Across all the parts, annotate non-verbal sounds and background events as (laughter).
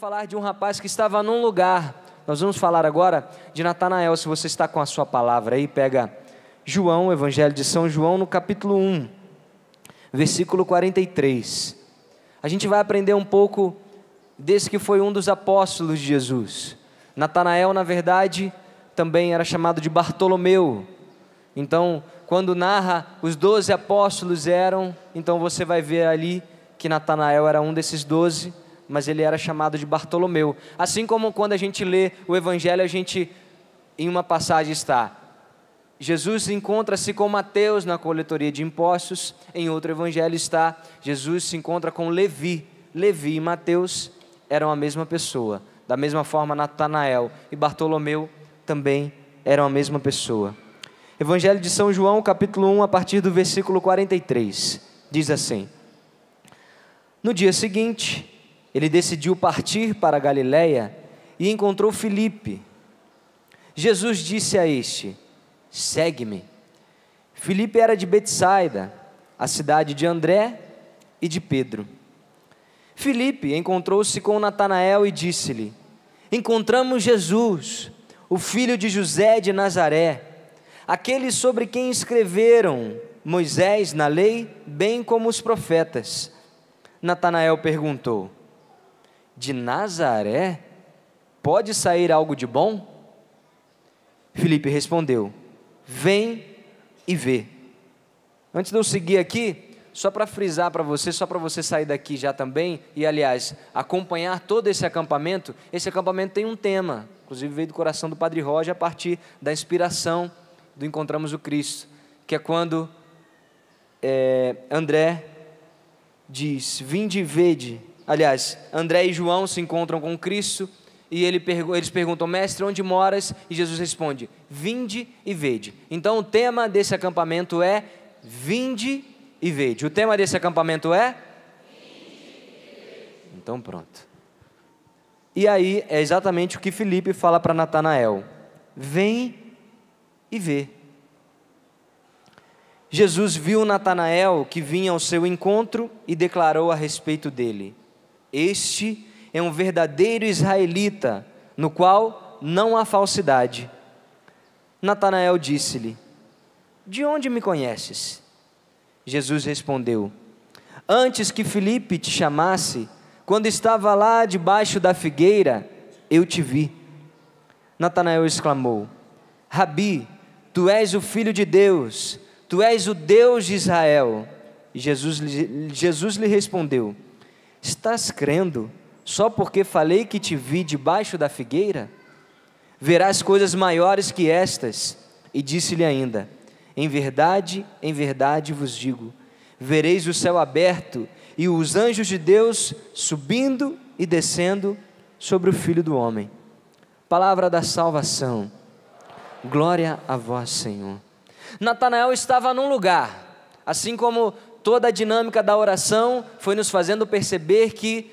falar de um rapaz que estava num lugar. Nós vamos falar agora de Natanael. Se você está com a sua palavra aí, pega João, Evangelho de São João, no capítulo 1, versículo 43. A gente vai aprender um pouco desse que foi um dos apóstolos de Jesus. Natanael, na verdade, também era chamado de Bartolomeu. Então, quando narra os doze apóstolos eram, então você vai ver ali que Natanael era um desses doze mas ele era chamado de Bartolomeu. Assim como quando a gente lê o Evangelho, a gente, em uma passagem está, Jesus encontra-se com Mateus na coletoria de impostos, em outro Evangelho está, Jesus se encontra com Levi. Levi e Mateus eram a mesma pessoa. Da mesma forma, Natanael e Bartolomeu também eram a mesma pessoa. Evangelho de São João, capítulo 1, a partir do versículo 43, diz assim: No dia seguinte, ele decidiu partir para a Galiléia e encontrou Filipe. Jesus disse a este: Segue-me. Filipe era de Betsaida, a cidade de André e de Pedro. Filipe encontrou-se com Natanael e disse-lhe: Encontramos Jesus, o filho de José de Nazaré, aquele sobre quem escreveram Moisés na lei, bem como os profetas. Natanael perguntou: de Nazaré pode sair algo de bom? Felipe respondeu: Vem e vê. Antes de eu seguir aqui, só para frisar para você, só para você sair daqui já também, e aliás, acompanhar todo esse acampamento, esse acampamento tem um tema, inclusive veio do coração do Padre Roger a partir da inspiração do Encontramos o Cristo, que é quando é, André diz: Vinde e vede Aliás, André e João se encontram com Cristo e ele, eles perguntam, mestre, onde moras? E Jesus responde, vinde e vede. Então o tema desse acampamento é vinde e vede. O tema desse acampamento é? Então pronto. E aí é exatamente o que Felipe fala para Natanael: vem e vê. Jesus viu Natanael que vinha ao seu encontro e declarou a respeito dele: este é um verdadeiro israelita, no qual não há falsidade. Natanael disse-lhe: De onde me conheces? Jesus respondeu: Antes que Felipe te chamasse, quando estava lá debaixo da figueira, eu te vi. Natanael exclamou: Rabi, tu és o filho de Deus, tu és o Deus de Israel. Jesus, Jesus lhe respondeu: Estás crendo só porque falei que te vi debaixo da figueira? Verás coisas maiores que estas. E disse-lhe ainda: Em verdade, em verdade vos digo: vereis o céu aberto e os anjos de Deus subindo e descendo sobre o Filho do Homem. Palavra da salvação. Glória a vós, Senhor. Natanael estava num lugar, assim como toda a dinâmica da oração foi nos fazendo perceber que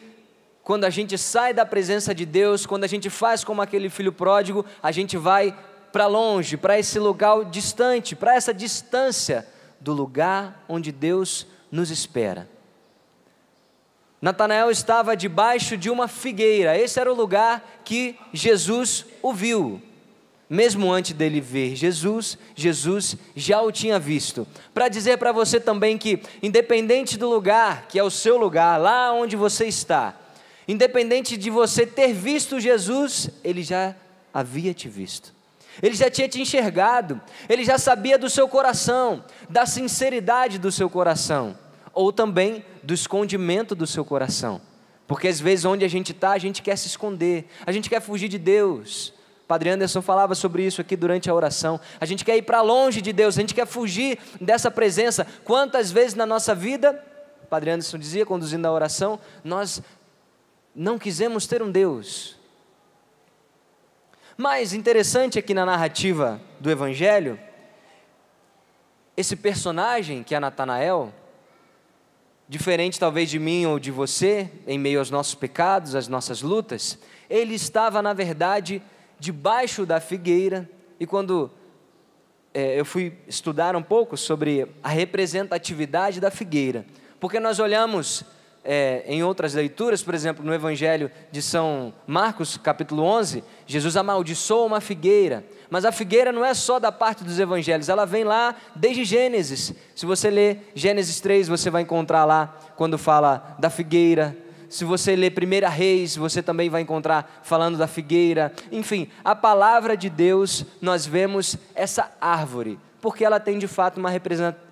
quando a gente sai da presença de Deus, quando a gente faz como aquele filho pródigo, a gente vai para longe, para esse lugar distante, para essa distância do lugar onde Deus nos espera. Natanael estava debaixo de uma figueira, esse era o lugar que Jesus o viu. Mesmo antes dele ver Jesus, Jesus já o tinha visto. Para dizer para você também que, independente do lugar, que é o seu lugar, lá onde você está, independente de você ter visto Jesus, ele já havia te visto. Ele já tinha te enxergado, ele já sabia do seu coração, da sinceridade do seu coração, ou também do escondimento do seu coração. Porque às vezes onde a gente está, a gente quer se esconder, a gente quer fugir de Deus. Padre Anderson falava sobre isso aqui durante a oração. A gente quer ir para longe de Deus, a gente quer fugir dessa presença. Quantas vezes na nossa vida, Padre Anderson dizia, conduzindo a oração, nós não quisemos ter um Deus. Mas interessante aqui na narrativa do Evangelho, esse personagem que é Natanael, diferente talvez de mim ou de você, em meio aos nossos pecados, às nossas lutas, ele estava, na verdade, debaixo da figueira, e quando é, eu fui estudar um pouco sobre a representatividade da figueira, porque nós olhamos é, em outras leituras, por exemplo, no Evangelho de São Marcos, capítulo 11, Jesus amaldiçoou uma figueira. Mas a figueira não é só da parte dos evangelhos, ela vem lá desde Gênesis. Se você ler Gênesis 3, você vai encontrar lá quando fala da figueira. Se você ler 1 Reis, você também vai encontrar falando da figueira. Enfim, a palavra de Deus, nós vemos essa árvore, porque ela tem de fato uma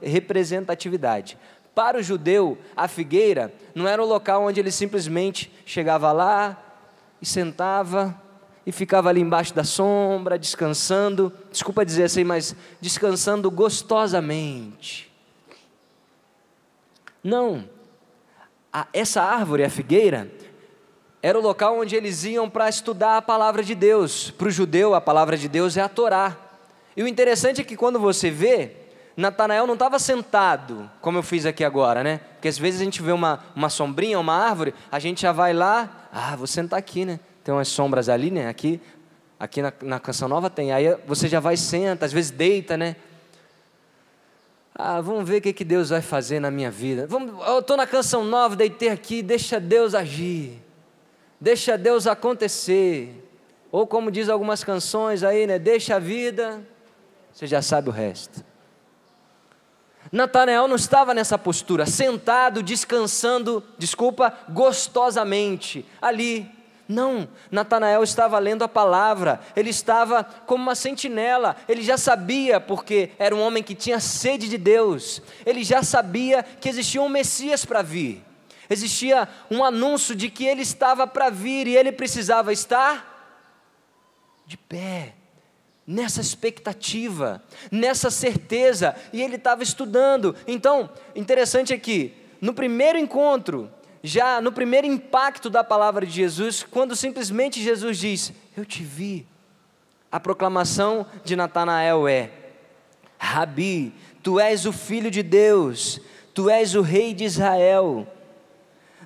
representatividade. Para o judeu, a figueira não era o local onde ele simplesmente chegava lá e sentava e ficava ali embaixo da sombra, descansando, desculpa dizer assim, mas descansando gostosamente. Não, a, essa árvore, a figueira, era o local onde eles iam para estudar a palavra de Deus. Para o judeu, a palavra de Deus é a Torá. E o interessante é que quando você vê, Natanael não estava sentado, como eu fiz aqui agora, né? Porque às vezes a gente vê uma, uma sombrinha, uma árvore, a gente já vai lá, ah, vou sentar aqui, né? tem umas sombras ali, né? Aqui, aqui na, na Canção Nova tem. Aí você já vai senta, às vezes deita, né? Ah, vamos ver o que, que Deus vai fazer na minha vida. Vamos, eu estou na Canção Nova, deitei aqui, deixa Deus agir. Deixa Deus acontecer. Ou como diz algumas canções aí, né? Deixa a vida, você já sabe o resto. Natanael não estava nessa postura, sentado, descansando, desculpa, gostosamente, ali, não, Natanael estava lendo a palavra, ele estava como uma sentinela, ele já sabia, porque era um homem que tinha sede de Deus, ele já sabia que existia um Messias para vir, existia um anúncio de que ele estava para vir e ele precisava estar de pé, nessa expectativa, nessa certeza, e ele estava estudando. Então, interessante aqui, no primeiro encontro, já no primeiro impacto da palavra de Jesus, quando simplesmente Jesus diz: Eu te vi. A proclamação de Natanael é: Rabi, tu és o filho de Deus, tu és o rei de Israel.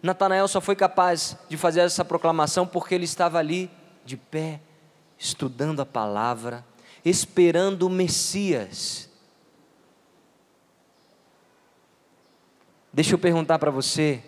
Natanael só foi capaz de fazer essa proclamação porque ele estava ali de pé, estudando a palavra, esperando o Messias. Deixa eu perguntar para você,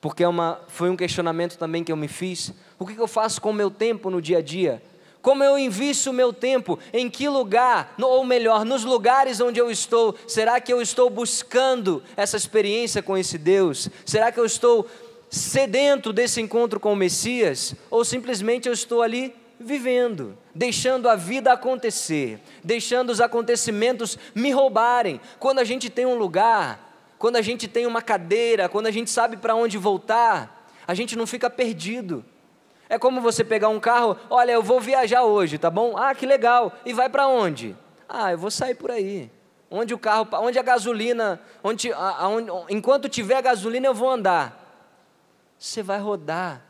porque é uma, foi um questionamento também que eu me fiz. O que eu faço com o meu tempo no dia a dia? Como eu invisto o meu tempo? Em que lugar? Ou melhor, nos lugares onde eu estou? Será que eu estou buscando essa experiência com esse Deus? Será que eu estou sedento desse encontro com o Messias? Ou simplesmente eu estou ali vivendo, deixando a vida acontecer, deixando os acontecimentos me roubarem? Quando a gente tem um lugar quando a gente tem uma cadeira, quando a gente sabe para onde voltar, a gente não fica perdido. É como você pegar um carro, olha, eu vou viajar hoje, tá bom? Ah, que legal. E vai para onde? Ah, eu vou sair por aí. Onde o carro, onde a gasolina, onde, aonde, enquanto tiver gasolina eu vou andar. Você vai rodar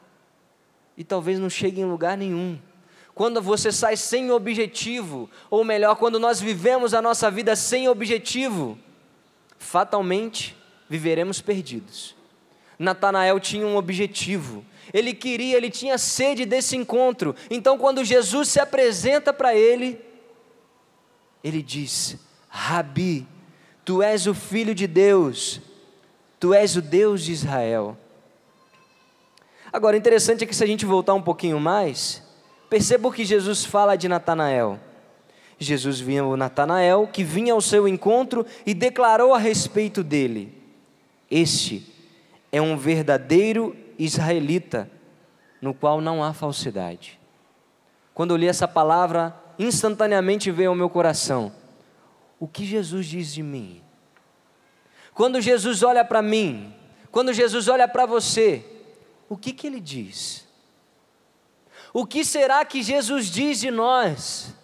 e talvez não chegue em lugar nenhum. Quando você sai sem objetivo, ou melhor, quando nós vivemos a nossa vida sem objetivo, fatalmente viveremos perdidos. Natanael tinha um objetivo, ele queria, ele tinha sede desse encontro. Então, quando Jesus se apresenta para ele, ele diz: Rabi, tu és o filho de Deus, tu és o Deus de Israel. Agora, interessante é que se a gente voltar um pouquinho mais, perceba o que Jesus fala de Natanael. Jesus viu Natanael, que vinha ao seu encontro e declarou a respeito dele: Este é um verdadeiro israelita, no qual não há falsidade. Quando eu li essa palavra, instantaneamente veio ao meu coração: O que Jesus diz de mim? Quando Jesus olha para mim, quando Jesus olha para você, o que, que ele diz? O que será que Jesus diz de nós?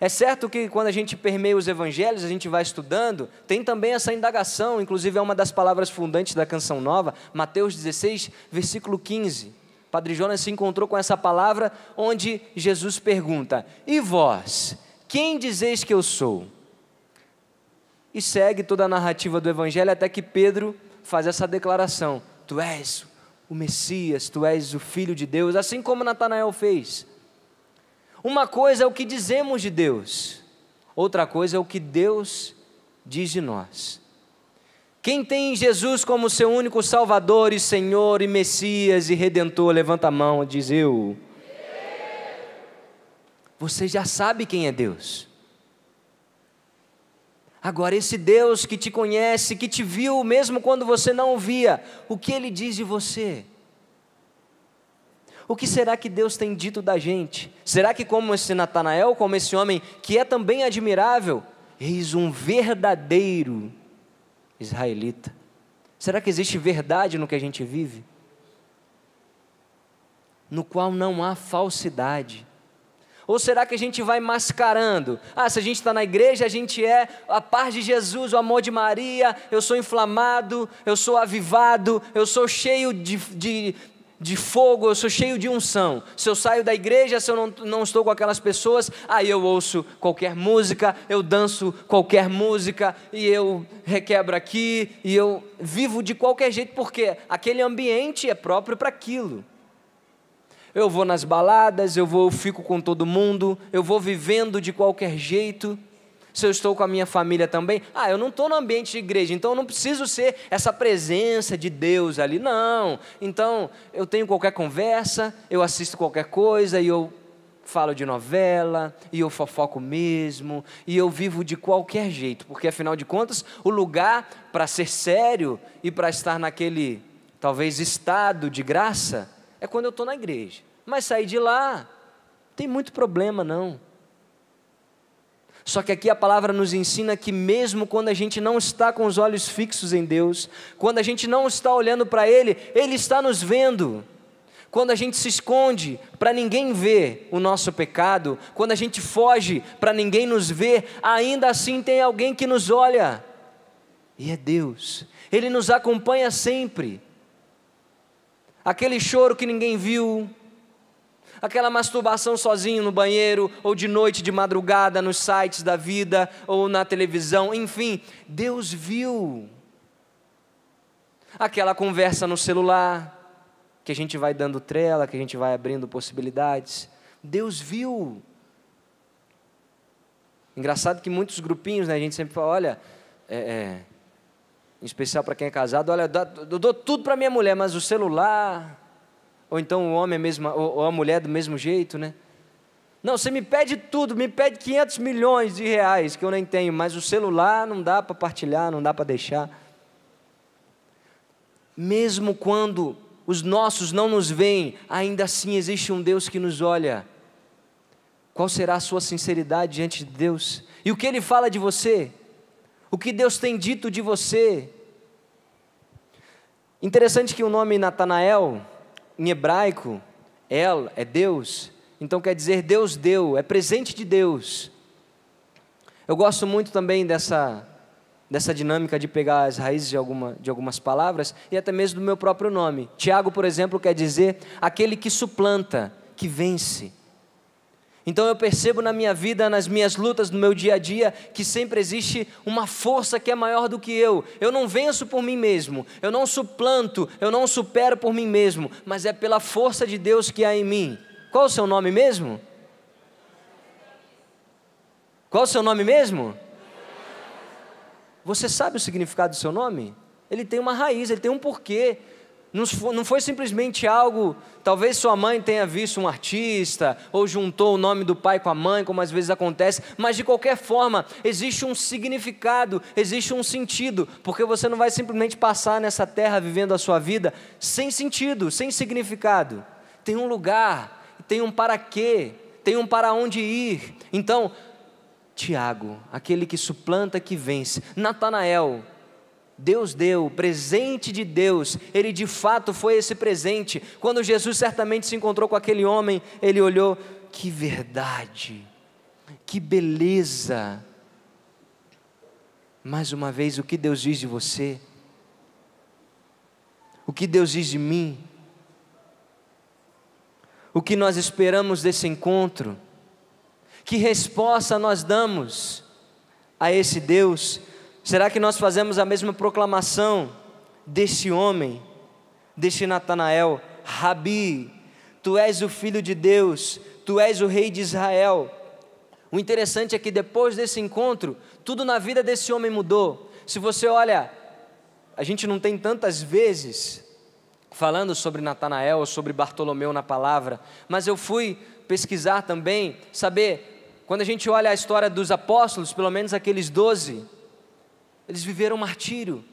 É certo que quando a gente permeia os evangelhos, a gente vai estudando, tem também essa indagação, inclusive é uma das palavras fundantes da canção nova, Mateus 16, versículo 15. Padre Jonas se encontrou com essa palavra onde Jesus pergunta: E vós, quem dizeis que eu sou? E segue toda a narrativa do evangelho até que Pedro faz essa declaração: Tu és o Messias, tu és o Filho de Deus, assim como Natanael fez. Uma coisa é o que dizemos de Deus, outra coisa é o que Deus diz de nós. Quem tem Jesus como seu único Salvador e Senhor e Messias e Redentor, levanta a mão e diz eu. Você já sabe quem é Deus. Agora, esse Deus que te conhece, que te viu mesmo quando você não o via, o que ele diz de você? O que será que Deus tem dito da gente? Será que, como esse Natanael, como esse homem que é também admirável, eis um verdadeiro israelita? Será que existe verdade no que a gente vive? No qual não há falsidade. Ou será que a gente vai mascarando? Ah, se a gente está na igreja, a gente é a paz de Jesus, o amor de Maria, eu sou inflamado, eu sou avivado, eu sou cheio de, de, de fogo, eu sou cheio de unção. Se eu saio da igreja, se eu não, não estou com aquelas pessoas, aí eu ouço qualquer música, eu danço qualquer música, e eu requebro aqui, e eu vivo de qualquer jeito, porque aquele ambiente é próprio para aquilo. Eu vou nas baladas, eu vou, eu fico com todo mundo, eu vou vivendo de qualquer jeito. Se eu estou com a minha família também, ah, eu não estou no ambiente de igreja, então eu não preciso ser essa presença de Deus ali, não. Então eu tenho qualquer conversa, eu assisto qualquer coisa e eu falo de novela, e eu fofoco mesmo, e eu vivo de qualquer jeito, porque afinal de contas, o lugar para ser sério e para estar naquele, talvez, estado de graça, é quando eu estou na igreja. Mas sair de lá, tem muito problema não. Só que aqui a palavra nos ensina que, mesmo quando a gente não está com os olhos fixos em Deus, quando a gente não está olhando para Ele, Ele está nos vendo. Quando a gente se esconde para ninguém ver o nosso pecado, quando a gente foge para ninguém nos ver, ainda assim tem alguém que nos olha, e é Deus, Ele nos acompanha sempre. Aquele choro que ninguém viu, aquela masturbação sozinho no banheiro, ou de noite, de madrugada, nos sites da vida, ou na televisão, enfim, Deus viu. Aquela conversa no celular, que a gente vai dando trela, que a gente vai abrindo possibilidades, Deus viu. Engraçado que muitos grupinhos, né, a gente sempre fala, olha, é, é em especial para quem é casado, olha, eu dou tudo para minha mulher, mas o celular, ou então o homem é mesmo, ou a mulher do mesmo jeito, né? Não, você me pede tudo, me pede 500 milhões de reais, que eu nem tenho, mas o celular não dá para partilhar, não dá para deixar. Mesmo quando os nossos não nos veem, ainda assim existe um Deus que nos olha. Qual será a sua sinceridade diante de Deus? E o que Ele fala de você? o que Deus tem dito de você. Interessante que o nome Natanael, em hebraico, El é Deus, então quer dizer Deus deu, é presente de Deus. Eu gosto muito também dessa, dessa dinâmica de pegar as raízes de, alguma, de algumas palavras e até mesmo do meu próprio nome. Tiago, por exemplo, quer dizer aquele que suplanta, que vence. Então eu percebo na minha vida, nas minhas lutas, no meu dia a dia, que sempre existe uma força que é maior do que eu. Eu não venço por mim mesmo, eu não suplanto, eu não supero por mim mesmo, mas é pela força de Deus que há em mim. Qual o seu nome mesmo? Qual o seu nome mesmo? Você sabe o significado do seu nome? Ele tem uma raiz, ele tem um porquê. Não foi simplesmente algo, talvez sua mãe tenha visto um artista, ou juntou o nome do pai com a mãe, como às vezes acontece, mas de qualquer forma, existe um significado, existe um sentido, porque você não vai simplesmente passar nessa terra vivendo a sua vida sem sentido, sem significado. Tem um lugar, tem um para quê, tem um para onde ir. Então, Tiago, aquele que suplanta, que vence. Natanael, Deus deu, o presente de Deus, ele de fato foi esse presente. Quando Jesus certamente se encontrou com aquele homem, ele olhou: que verdade, que beleza. Mais uma vez, o que Deus diz de você? O que Deus diz de mim? O que nós esperamos desse encontro? Que resposta nós damos a esse Deus Será que nós fazemos a mesma proclamação desse homem, desse Natanael? Rabi, tu és o filho de Deus, tu és o rei de Israel. O interessante é que depois desse encontro, tudo na vida desse homem mudou. Se você olha a gente não tem tantas vezes falando sobre Natanael, sobre Bartolomeu na palavra, mas eu fui pesquisar também, saber, quando a gente olha a história dos apóstolos, pelo menos aqueles doze, eles viveram martírio,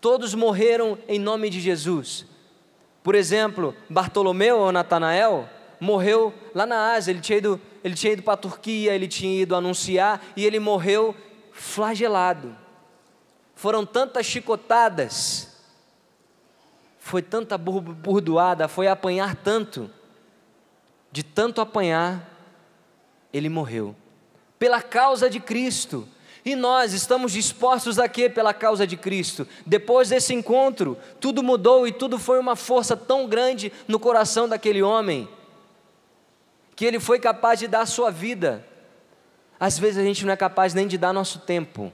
todos morreram em nome de Jesus. Por exemplo, Bartolomeu ou Natanael morreu lá na Ásia, ele tinha ido, ele tinha ido para a Turquia, ele tinha ido anunciar e ele morreu flagelado. Foram tantas chicotadas foi tanta burdoada, foi apanhar tanto, de tanto apanhar, ele morreu. Pela causa de Cristo. E nós estamos dispostos a quê pela causa de Cristo? Depois desse encontro, tudo mudou e tudo foi uma força tão grande no coração daquele homem, que ele foi capaz de dar a sua vida. Às vezes a gente não é capaz nem de dar nosso tempo,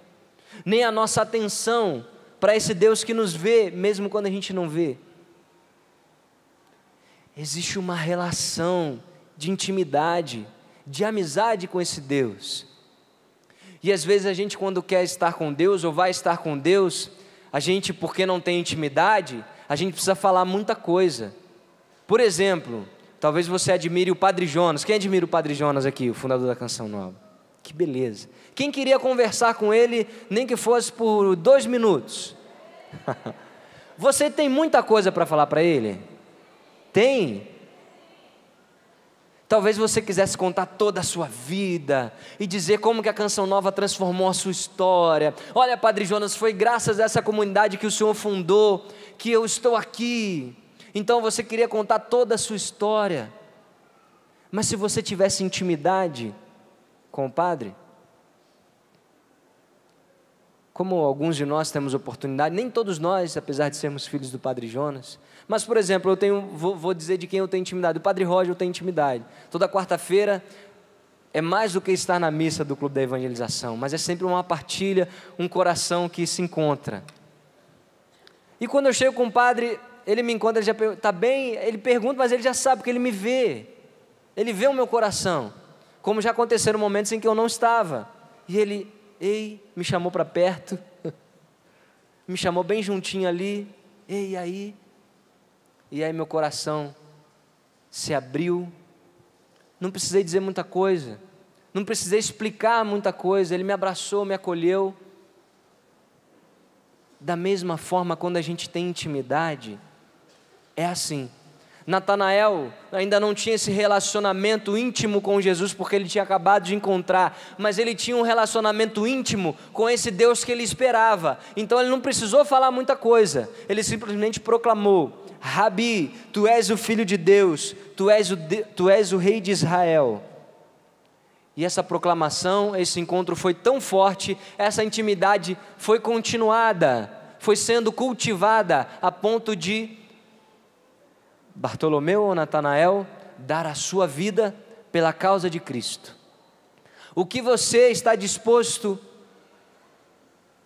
nem a nossa atenção para esse Deus que nos vê, mesmo quando a gente não vê. Existe uma relação de intimidade, de amizade com esse Deus. E às vezes a gente, quando quer estar com Deus ou vai estar com Deus, a gente, porque não tem intimidade, a gente precisa falar muita coisa. Por exemplo, talvez você admire o Padre Jonas. Quem admira o Padre Jonas aqui, o fundador da Canção Nova? Que beleza. Quem queria conversar com ele, nem que fosse por dois minutos? (laughs) Você tem muita coisa para falar para ele? Tem. Talvez você quisesse contar toda a sua vida e dizer como que a canção nova transformou a sua história. Olha, Padre Jonas, foi graças a essa comunidade que o Senhor fundou que eu estou aqui. Então você queria contar toda a sua história. Mas se você tivesse intimidade com o Padre, como alguns de nós temos oportunidade, nem todos nós, apesar de sermos filhos do Padre Jonas, mas, por exemplo, eu tenho, vou, vou dizer de quem eu tenho intimidade. O Padre Roger eu tenho intimidade. Toda quarta-feira é mais do que estar na missa do Clube da Evangelização, mas é sempre uma partilha, um coração que se encontra. E quando eu chego com o padre, ele me encontra, ele já está bem, ele pergunta, mas ele já sabe, porque ele me vê. Ele vê o meu coração. Como já aconteceram momentos em que eu não estava. E ele, ei, me chamou para perto, (laughs) me chamou bem juntinho ali, ei, aí? E aí meu coração se abriu. Não precisei dizer muita coisa, não precisei explicar muita coisa, ele me abraçou, me acolheu. Da mesma forma, quando a gente tem intimidade, é assim. Natanael ainda não tinha esse relacionamento íntimo com Jesus, porque ele tinha acabado de encontrar, mas ele tinha um relacionamento íntimo com esse Deus que ele esperava. Então ele não precisou falar muita coisa, ele simplesmente proclamou: Rabi, tu és o filho de Deus, tu és o, de, tu és o rei de Israel. E essa proclamação, esse encontro foi tão forte, essa intimidade foi continuada, foi sendo cultivada a ponto de Bartolomeu ou Natanael dar a sua vida pela causa de Cristo. O que você está disposto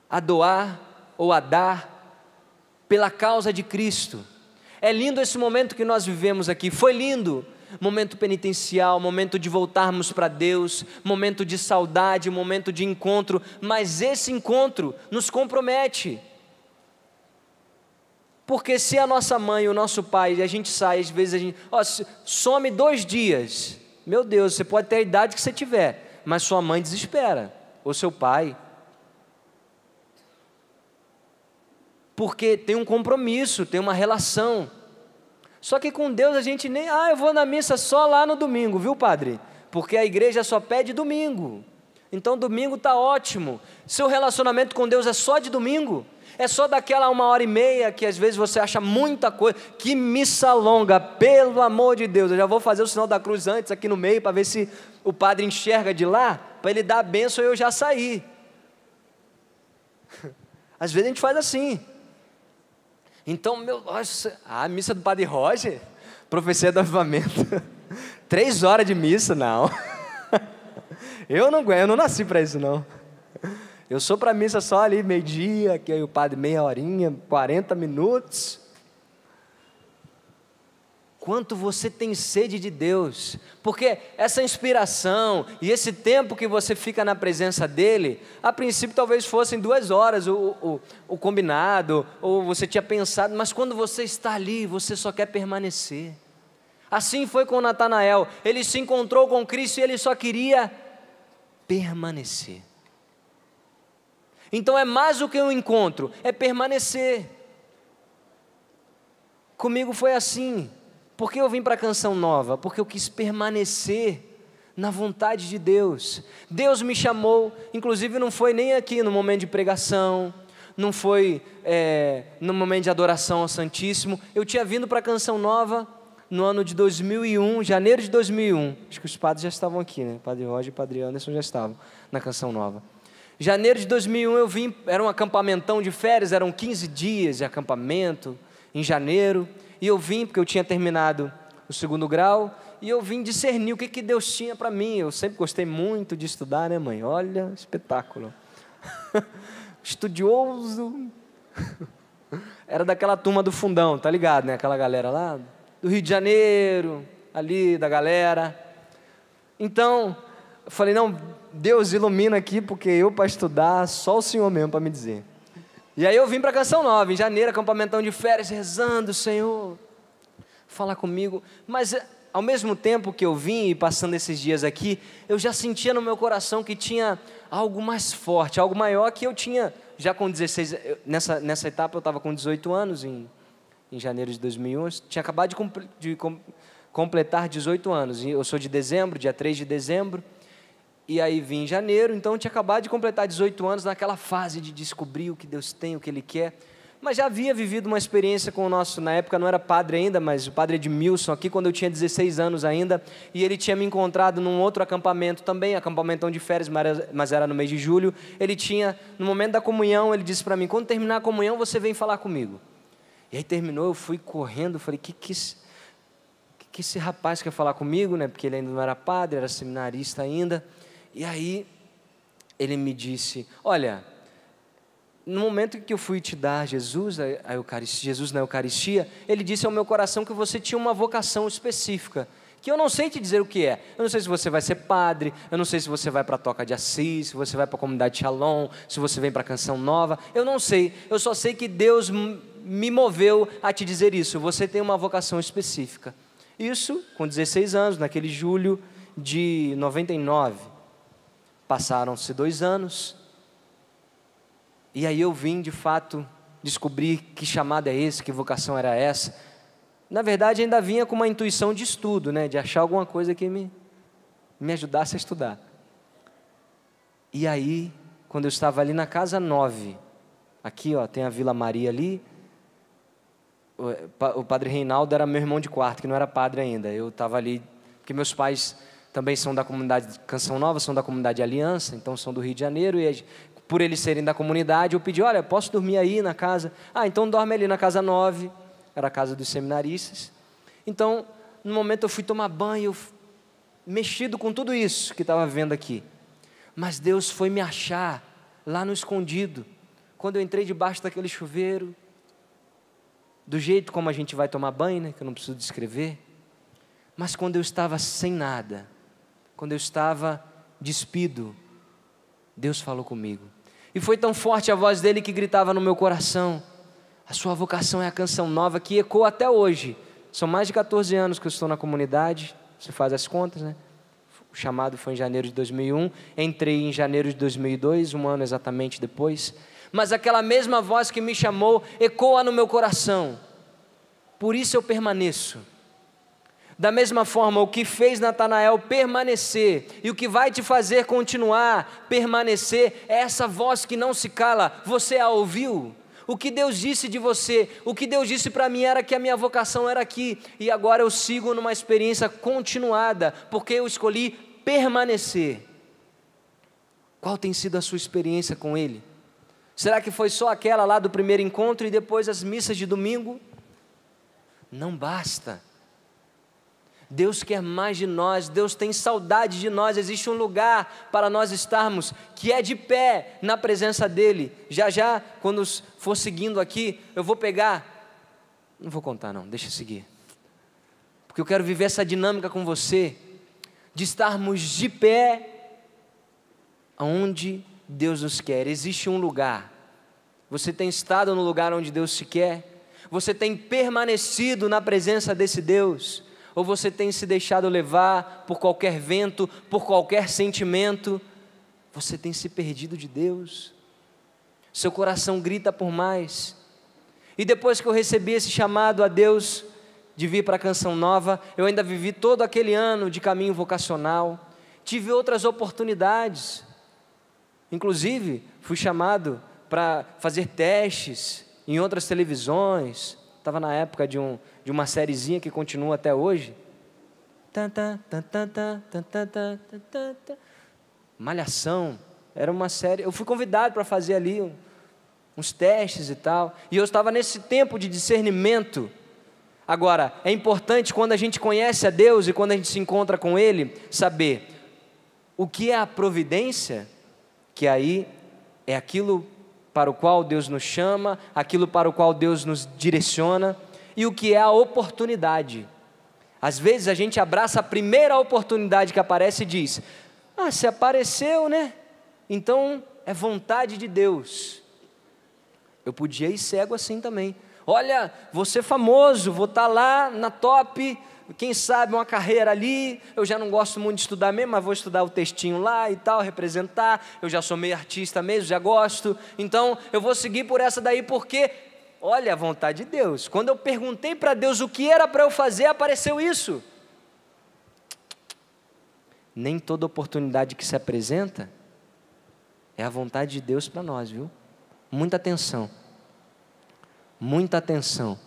a doar ou a dar pela causa de Cristo? É lindo esse momento que nós vivemos aqui, foi lindo. Momento penitencial, momento de voltarmos para Deus, momento de saudade, momento de encontro, mas esse encontro nos compromete. Porque se a nossa mãe, o nosso pai, a gente sai, às vezes a gente, ó, some dois dias, meu Deus, você pode ter a idade que você tiver, mas sua mãe desespera, ou seu pai. Porque tem um compromisso, tem uma relação. Só que com Deus a gente nem, ah, eu vou na missa só lá no domingo, viu, padre? Porque a igreja só pede domingo. Então domingo está ótimo. Seu relacionamento com Deus é só de domingo? É só daquela uma hora e meia que às vezes você acha muita coisa. Que missa longa, pelo amor de Deus. Eu já vou fazer o sinal da cruz antes aqui no meio para ver se o padre enxerga de lá, para ele dar a benção e eu já sair. (laughs) Às vezes a gente faz assim. Então, meu, a missa do Padre Roger, profecia do avivamento. (laughs) Três horas de missa, não. (laughs) Eu não aguento, eu não nasci para isso, não. Eu sou para missa só ali, meio-dia, que aí o padre meia horinha, 40 minutos. quanto você tem sede de Deus, porque essa inspiração e esse tempo que você fica na presença dEle, a princípio talvez fossem duas horas o, o, o combinado, ou você tinha pensado, mas quando você está ali, você só quer permanecer. Assim foi com Natanael, ele se encontrou com Cristo e ele só queria permanecer. Então é mais do que um encontro, é permanecer. Comigo foi assim. Por que eu vim para a canção nova? Porque eu quis permanecer na vontade de Deus. Deus me chamou, inclusive não foi nem aqui no momento de pregação, não foi é, no momento de adoração ao Santíssimo. Eu tinha vindo para a canção nova no ano de 2001, janeiro de 2001. Acho que os padres já estavam aqui, né? Padre Roger e Padre Anderson já estavam na canção nova. Janeiro de 2001 eu vim, era um acampamentão de férias, eram 15 dias de acampamento em janeiro. E eu vim porque eu tinha terminado o segundo grau e eu vim discernir o que, que Deus tinha para mim. Eu sempre gostei muito de estudar, né, mãe? Olha, espetáculo. (laughs) Estudioso. (laughs) Era daquela turma do fundão, tá ligado, né? Aquela galera lá do Rio de Janeiro, ali da galera. Então, eu falei: não, Deus ilumina aqui, porque eu para estudar, só o Senhor mesmo para me dizer. E aí eu vim para a Canção Nova, em janeiro, acampamentão de férias, rezando, Senhor, fala comigo. Mas eh, ao mesmo tempo que eu vim e passando esses dias aqui, eu já sentia no meu coração que tinha algo mais forte, algo maior que eu tinha já com 16, eh, nessa, nessa etapa eu estava com 18 anos, em, em janeiro de 2001, tinha acabado de, de completar 18 anos, eu sou de dezembro, dia 3 de dezembro, e aí vim em janeiro, então tinha acabado de completar 18 anos naquela fase de descobrir o que Deus tem, o que Ele quer. Mas já havia vivido uma experiência com o nosso, na época não era padre ainda, mas o padre Edmilson aqui, quando eu tinha 16 anos ainda, e ele tinha me encontrado num outro acampamento também, acampamento de férias, mas era no mês de julho. Ele tinha, no momento da comunhão, ele disse para mim: quando terminar a comunhão, você vem falar comigo. E aí terminou, eu fui correndo, falei: que que esse, que, que esse rapaz quer falar comigo, né? Porque ele ainda não era padre, era seminarista ainda. E aí ele me disse: Olha, no momento que eu fui te dar Jesus, a Eucaristia, Jesus na Eucaristia, ele disse ao meu coração que você tinha uma vocação específica, que eu não sei te dizer o que é. Eu não sei se você vai ser padre, eu não sei se você vai para a Toca de Assis, se você vai para a comunidade Shalom, se você vem para a Canção Nova, eu não sei. Eu só sei que Deus me moveu a te dizer isso. Você tem uma vocação específica. Isso com 16 anos, naquele julho de 99. Passaram-se dois anos, e aí eu vim de fato descobrir que chamada é esse, que vocação era essa. Na verdade, ainda vinha com uma intuição de estudo, né, de achar alguma coisa que me, me ajudasse a estudar. E aí, quando eu estava ali na casa 9, aqui ó, tem a Vila Maria ali, o padre Reinaldo era meu irmão de quarto, que não era padre ainda. Eu estava ali, porque meus pais também são da comunidade Canção Nova, são da comunidade Aliança, então são do Rio de Janeiro, e por eles serem da comunidade, eu pedi, olha, posso dormir aí na casa? Ah, então dorme ali na casa 9, era a casa dos seminaristas. Então, no momento eu fui tomar banho, mexido com tudo isso que estava vendo aqui. Mas Deus foi me achar lá no escondido, quando eu entrei debaixo daquele chuveiro, do jeito como a gente vai tomar banho, né, que eu não preciso descrever. Mas quando eu estava sem nada, quando eu estava despido, Deus falou comigo. E foi tão forte a voz dele que gritava no meu coração: A sua vocação é a canção nova que ecoa até hoje. São mais de 14 anos que eu estou na comunidade, você faz as contas, né? O chamado foi em janeiro de 2001, entrei em janeiro de 2002, um ano exatamente depois. Mas aquela mesma voz que me chamou ecoa no meu coração. Por isso eu permaneço da mesma forma, o que fez Natanael permanecer e o que vai te fazer continuar permanecer é essa voz que não se cala. Você a ouviu? O que Deus disse de você, o que Deus disse para mim era que a minha vocação era aqui e agora eu sigo numa experiência continuada, porque eu escolhi permanecer. Qual tem sido a sua experiência com Ele? Será que foi só aquela lá do primeiro encontro e depois as missas de domingo? Não basta. Deus quer mais de nós, Deus tem saudade de nós, existe um lugar para nós estarmos que é de pé na presença dEle. Já já, quando for seguindo aqui, eu vou pegar, não vou contar não, deixa eu seguir. porque eu quero viver essa dinâmica com você, de estarmos de pé aonde Deus nos quer. Existe um lugar. Você tem estado no lugar onde Deus se quer? Você tem permanecido na presença desse Deus? Ou você tem se deixado levar por qualquer vento, por qualquer sentimento? Você tem se perdido de Deus? Seu coração grita por mais. E depois que eu recebi esse chamado a Deus de vir para a Canção Nova, eu ainda vivi todo aquele ano de caminho vocacional, tive outras oportunidades. Inclusive, fui chamado para fazer testes em outras televisões. Estava na época de, um, de uma sériezinha que continua até hoje. Malhação. Era uma série. Eu fui convidado para fazer ali uns testes e tal. E eu estava nesse tempo de discernimento. Agora, é importante quando a gente conhece a Deus e quando a gente se encontra com Ele, saber o que é a providência, que aí é aquilo para o qual Deus nos chama, aquilo para o qual Deus nos direciona, e o que é a oportunidade. Às vezes a gente abraça a primeira oportunidade que aparece e diz: Ah, se apareceu, né? Então é vontade de Deus. Eu podia ir cego assim também. Olha, ser famoso, vou estar lá na top, quem sabe uma carreira ali, eu já não gosto muito de estudar mesmo, mas vou estudar o textinho lá e tal, representar, eu já sou meio artista mesmo, já gosto, então eu vou seguir por essa daí, porque, olha a vontade de Deus, quando eu perguntei para Deus o que era para eu fazer, apareceu isso. Nem toda oportunidade que se apresenta é a vontade de Deus para nós, viu? Muita atenção, muita atenção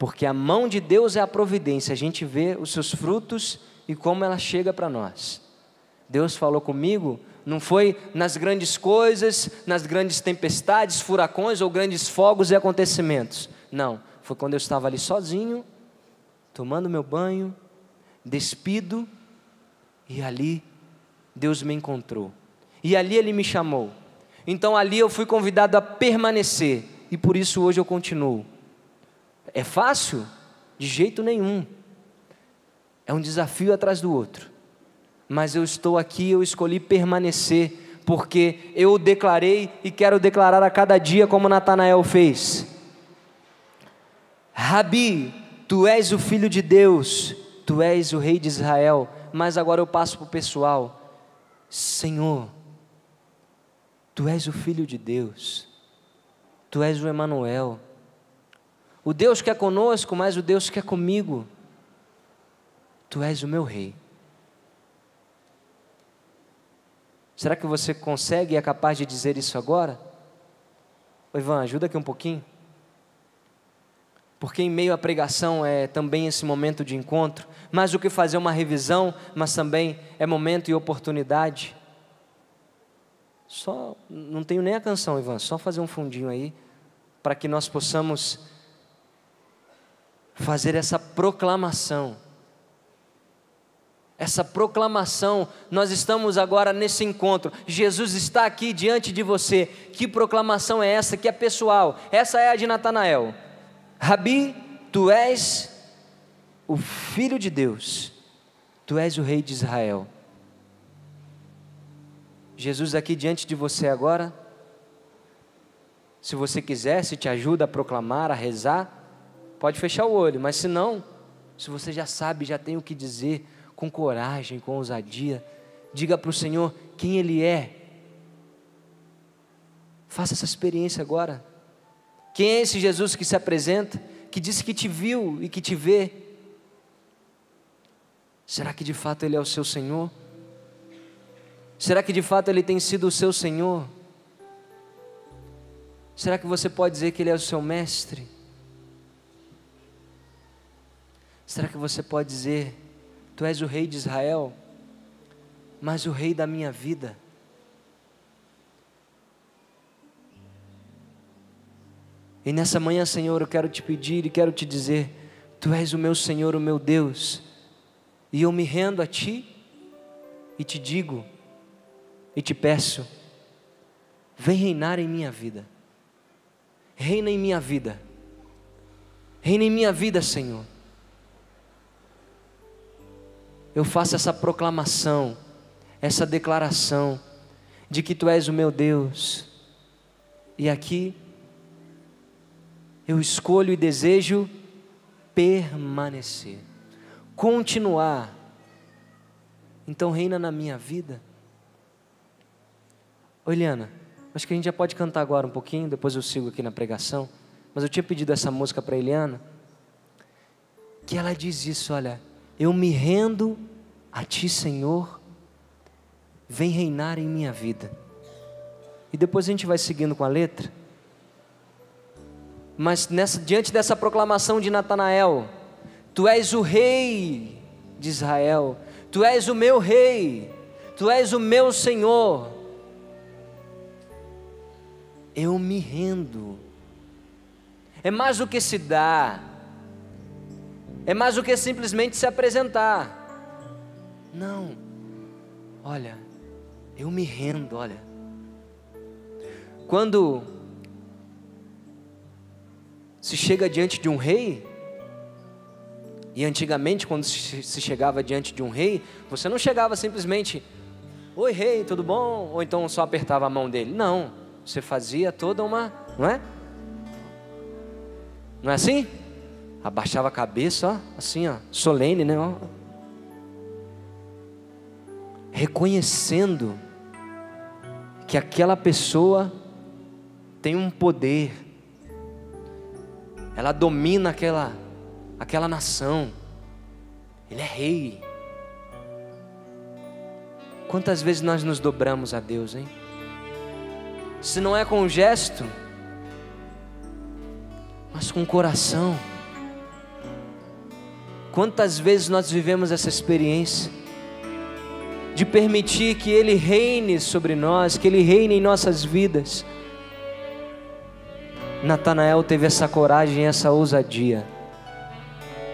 porque a mão de Deus é a providência, a gente vê os seus frutos e como ela chega para nós. Deus falou comigo, não foi nas grandes coisas, nas grandes tempestades, furacões ou grandes fogos e acontecimentos. Não, foi quando eu estava ali sozinho, tomando meu banho, despido, e ali Deus me encontrou. E ali Ele me chamou. Então ali eu fui convidado a permanecer, e por isso hoje eu continuo. É fácil? De jeito nenhum. É um desafio atrás do outro. Mas eu estou aqui, eu escolhi permanecer, porque eu declarei e quero declarar a cada dia como Natanael fez. Rabi, tu és o filho de Deus, tu és o rei de Israel. Mas agora eu passo para o pessoal. Senhor, tu és o filho de Deus, tu és o Emanuel o Deus que é conosco, mas o Deus que é comigo. Tu és o meu rei. Será que você consegue e é capaz de dizer isso agora? Ô Ivan, ajuda aqui um pouquinho. Porque em meio à pregação é também esse momento de encontro, mais do que fazer uma revisão, mas também é momento e oportunidade. Só, não tenho nem a canção, Ivan, só fazer um fundinho aí, para que nós possamos fazer essa proclamação. Essa proclamação, nós estamos agora nesse encontro. Jesus está aqui diante de você. Que proclamação é essa? Que é pessoal. Essa é a de Natanael. Rabi, tu és o filho de Deus. Tu és o rei de Israel. Jesus aqui diante de você agora. Se você quiser, se te ajuda a proclamar, a rezar, Pode fechar o olho, mas se não, se você já sabe, já tem o que dizer, com coragem, com ousadia, diga para o Senhor quem Ele é. Faça essa experiência agora. Quem é esse Jesus que se apresenta, que disse que te viu e que te vê? Será que de fato Ele é o seu Senhor? Será que de fato Ele tem sido o seu Senhor? Será que você pode dizer que Ele é o seu Mestre? Será que você pode dizer: Tu és o rei de Israel, mas o rei da minha vida? E nessa manhã, Senhor, eu quero te pedir e quero te dizer: Tu és o meu Senhor, o meu Deus, e eu me rendo a Ti e te digo e te peço, vem reinar em minha vida, reina em minha vida, reina em minha vida, Senhor. Eu faço essa proclamação, essa declaração de que tu és o meu Deus. E aqui eu escolho e desejo permanecer, continuar. Então reina na minha vida. Eliana, acho que a gente já pode cantar agora um pouquinho, depois eu sigo aqui na pregação. Mas eu tinha pedido essa música para Eliana, que ela diz isso, olha, eu me rendo a ti, Senhor, vem reinar em minha vida. E depois a gente vai seguindo com a letra. Mas nessa, diante dessa proclamação de Natanael, tu és o rei de Israel, tu és o meu rei, tu és o meu Senhor. Eu me rendo. É mais do que se dar, é mais do que simplesmente se apresentar. Não, olha, eu me rendo, olha. Quando se chega diante de um rei, e antigamente, quando se chegava diante de um rei, você não chegava simplesmente, oi rei, tudo bom? Ou então só apertava a mão dele. Não, você fazia toda uma, não é? Não é assim? Abaixava a cabeça, ó, assim, ó, solene, né? Ó. Reconhecendo que aquela pessoa tem um poder, ela domina aquela, aquela nação, ele é rei. Quantas vezes nós nos dobramos a Deus, hein? Se não é com um gesto, mas com o coração. Quantas vezes nós vivemos essa experiência de permitir que Ele reine sobre nós, que Ele reine em nossas vidas. Natanael teve essa coragem, essa ousadia.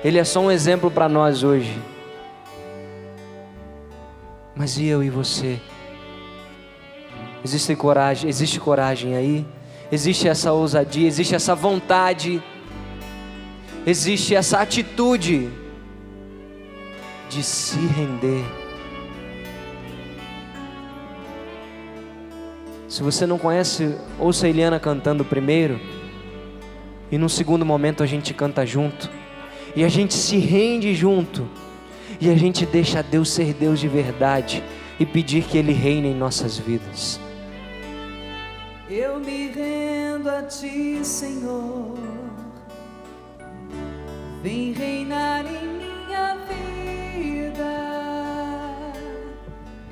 Ele é só um exemplo para nós hoje. Mas e eu e você? Existe coragem, existe coragem aí? Existe essa ousadia, existe essa vontade, existe essa atitude de se render. Se você não conhece, ouça a Eliana cantando primeiro, e no segundo momento a gente canta junto, e a gente se rende junto, e a gente deixa Deus ser Deus de verdade e pedir que Ele reine em nossas vidas. Eu me rendo a ti, Senhor. Vem reinar em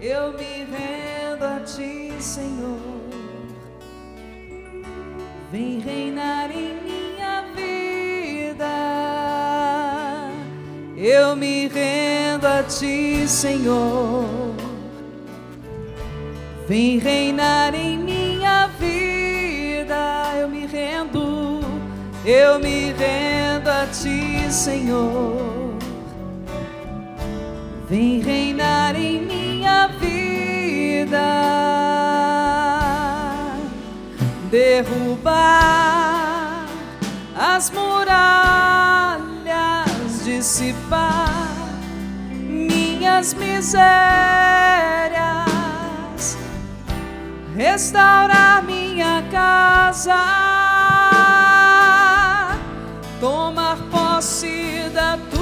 Eu me rendo a ti, Senhor. Vem reinar em minha vida. Eu me rendo a ti, Senhor. Vem reinar em minha vida, eu me rendo, eu me rendo a ti, Senhor. Vem reinar em minha vida, derrubar as muralhas, dissipar minhas misérias. Restaurar minha casa, tomar posse da tua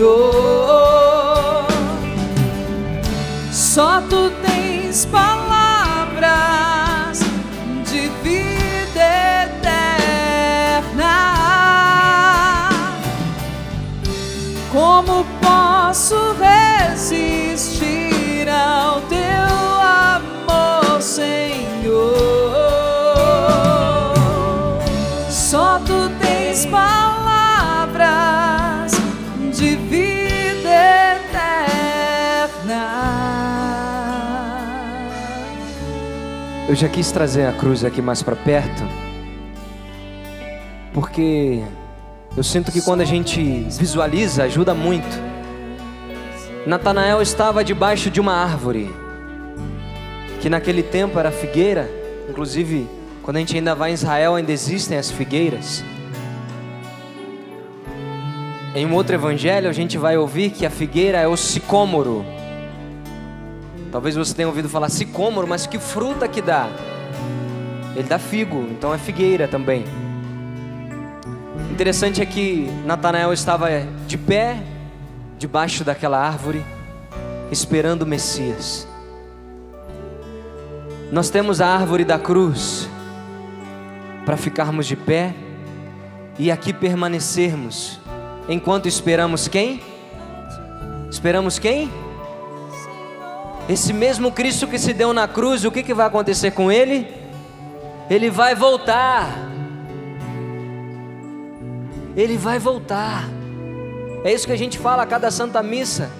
Senhor? Eu já quis trazer a cruz aqui mais para perto, porque eu sinto que quando a gente visualiza ajuda muito. Natanael estava debaixo de uma árvore, que naquele tempo era figueira, inclusive quando a gente ainda vai em Israel ainda existem as figueiras. Em um outro evangelho a gente vai ouvir que a figueira é o sicômoro. Talvez você tenha ouvido falar sicômoro, mas que fruta que dá? Ele dá figo, então é figueira também. Interessante é que Natanael estava de pé debaixo daquela árvore, esperando o Messias. Nós temos a árvore da cruz para ficarmos de pé e aqui permanecermos enquanto esperamos quem? Esperamos quem? Esse mesmo Cristo que se deu na cruz, o que, que vai acontecer com ele? Ele vai voltar. Ele vai voltar. É isso que a gente fala a cada Santa Missa.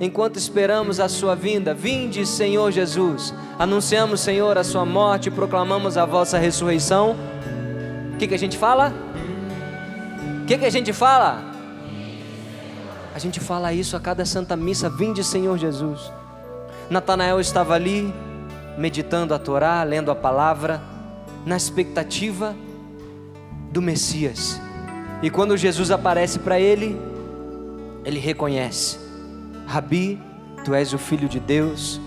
Enquanto esperamos a sua vinda, vinde, Senhor Jesus. Anunciamos, Senhor, a sua morte proclamamos a vossa ressurreição. O que, que a gente fala? O que, que a gente fala? A gente fala isso a cada Santa Missa, vinde, Senhor Jesus. Natanael estava ali, meditando a Torá, lendo a palavra, na expectativa do Messias. E quando Jesus aparece para ele, ele reconhece: Rabi, tu és o filho de Deus,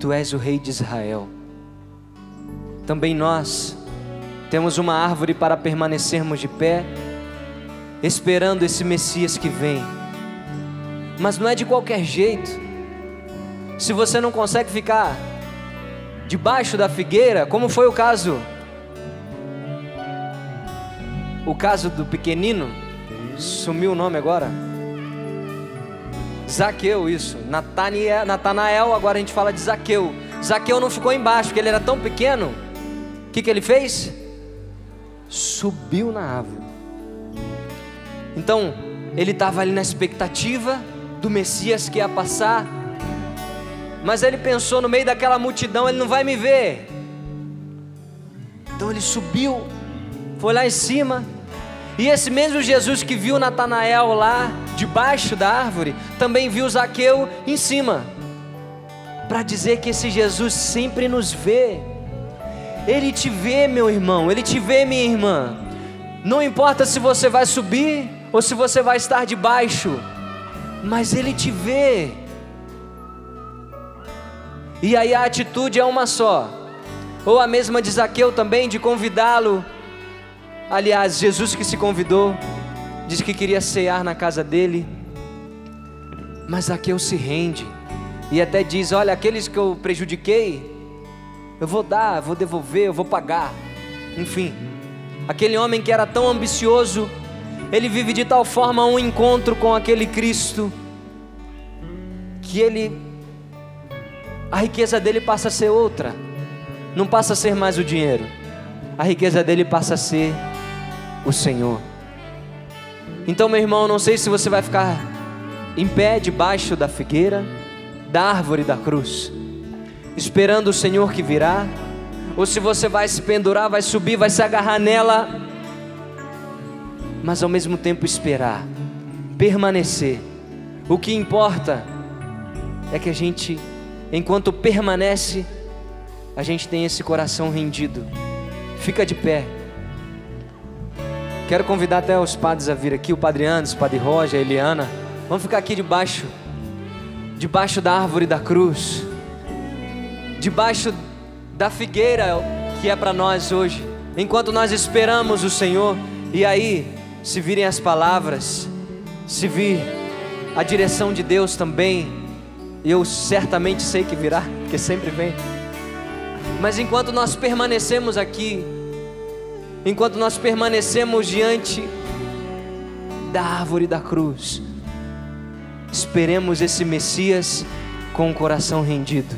tu és o rei de Israel. Também nós temos uma árvore para permanecermos de pé, esperando esse Messias que vem. Mas não é de qualquer jeito. Se você não consegue ficar debaixo da figueira, como foi o caso o caso do pequenino, sumiu o nome agora? Zaqueu, isso. Natanael, Natanael, agora a gente fala de Zaqueu. Zaqueu não ficou embaixo, porque ele era tão pequeno. O que, que ele fez? Subiu na árvore. Então, ele estava ali na expectativa do Messias que ia passar. Mas ele pensou no meio daquela multidão, ele não vai me ver. Então ele subiu, foi lá em cima, e esse mesmo Jesus que viu Natanael lá debaixo da árvore, também viu Zaqueu em cima. Para dizer que esse Jesus sempre nos vê. Ele te vê, meu irmão, ele te vê, minha irmã. Não importa se você vai subir ou se você vai estar debaixo, mas ele te vê. E aí a atitude é uma só. Ou a mesma de Zaqueu também, de convidá-lo Aliás, Jesus que se convidou, disse que queria cear na casa dele, mas Zaqueu se rende e até diz: Olha, aqueles que eu prejudiquei, eu vou dar, eu vou devolver, eu vou pagar. Enfim, aquele homem que era tão ambicioso, ele vive de tal forma um encontro com aquele Cristo, que ele, a riqueza dele passa a ser outra, não passa a ser mais o dinheiro, a riqueza dele passa a ser o Senhor. Então, meu irmão, não sei se você vai ficar em pé debaixo da figueira, da árvore da cruz, esperando o Senhor que virá, ou se você vai se pendurar, vai subir, vai se agarrar nela, mas ao mesmo tempo esperar, permanecer. O que importa é que a gente, enquanto permanece, a gente tem esse coração rendido. Fica de pé. Quero convidar até os padres a vir aqui, o Padre Anderson, o Padre Roger, a Eliana. Vamos ficar aqui debaixo, debaixo da árvore da cruz, debaixo da figueira que é para nós hoje, enquanto nós esperamos o Senhor. E aí, se virem as palavras, se vir a direção de Deus também, eu certamente sei que virá, porque sempre vem. Mas enquanto nós permanecemos aqui, enquanto nós permanecemos diante da árvore da cruz, esperemos esse Messias com o coração rendido.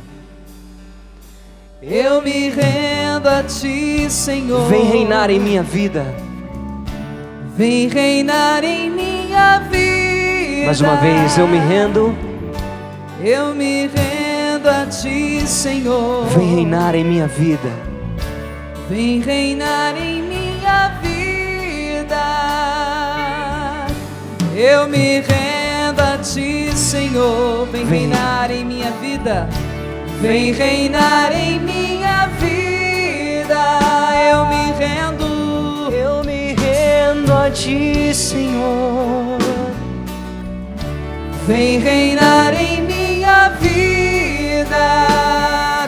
Eu me rendo a ti, Senhor. Vem reinar em minha vida. Vem reinar em minha vida. Mais uma vez, eu me rendo. Eu me rendo a ti, Senhor. Vem reinar em minha vida. Vem reinar em minha vida. Eu me rendo a ti, Senhor. Vem reinar em minha vida. Vem reinar em minha vida. Eu me rendo. Eu me rendo a ti, Senhor. Vem reinar em minha vida.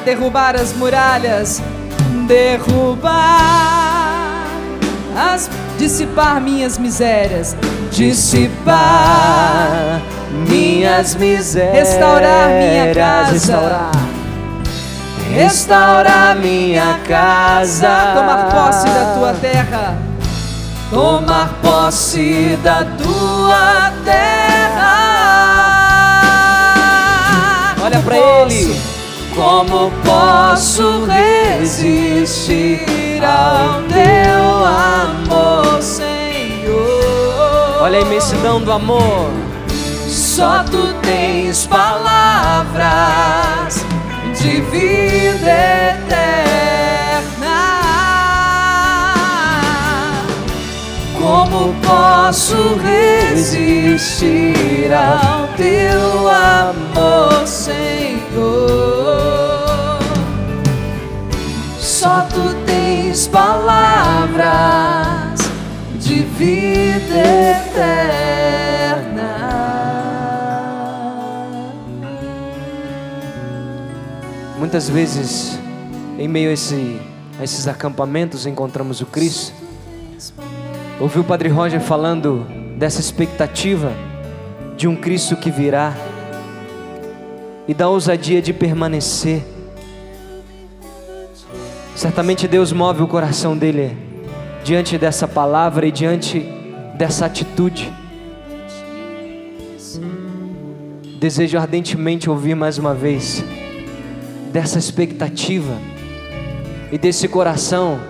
Derrubar as muralhas. Derrubar as dissipar minhas misérias, dissipar minhas misérias, restaurar minha casa, restaurar, restaurar minha casa, tomar posse da tua terra, tomar posse da tua terra. Olha para ele. Como posso resistir ao teu amor, Senhor? Olha a imensidão do amor. Só tu tens palavras de vida eterna. Como posso resistir ao teu amor, Senhor? Só tu tens palavras de vida eterna. Muitas vezes, em meio a, esse, a esses acampamentos, encontramos o Cristo. Ouvi o Padre Roger falando dessa expectativa de um Cristo que virá e da ousadia de permanecer. Certamente Deus move o coração dele diante dessa palavra e diante dessa atitude. Desejo ardentemente ouvir mais uma vez dessa expectativa e desse coração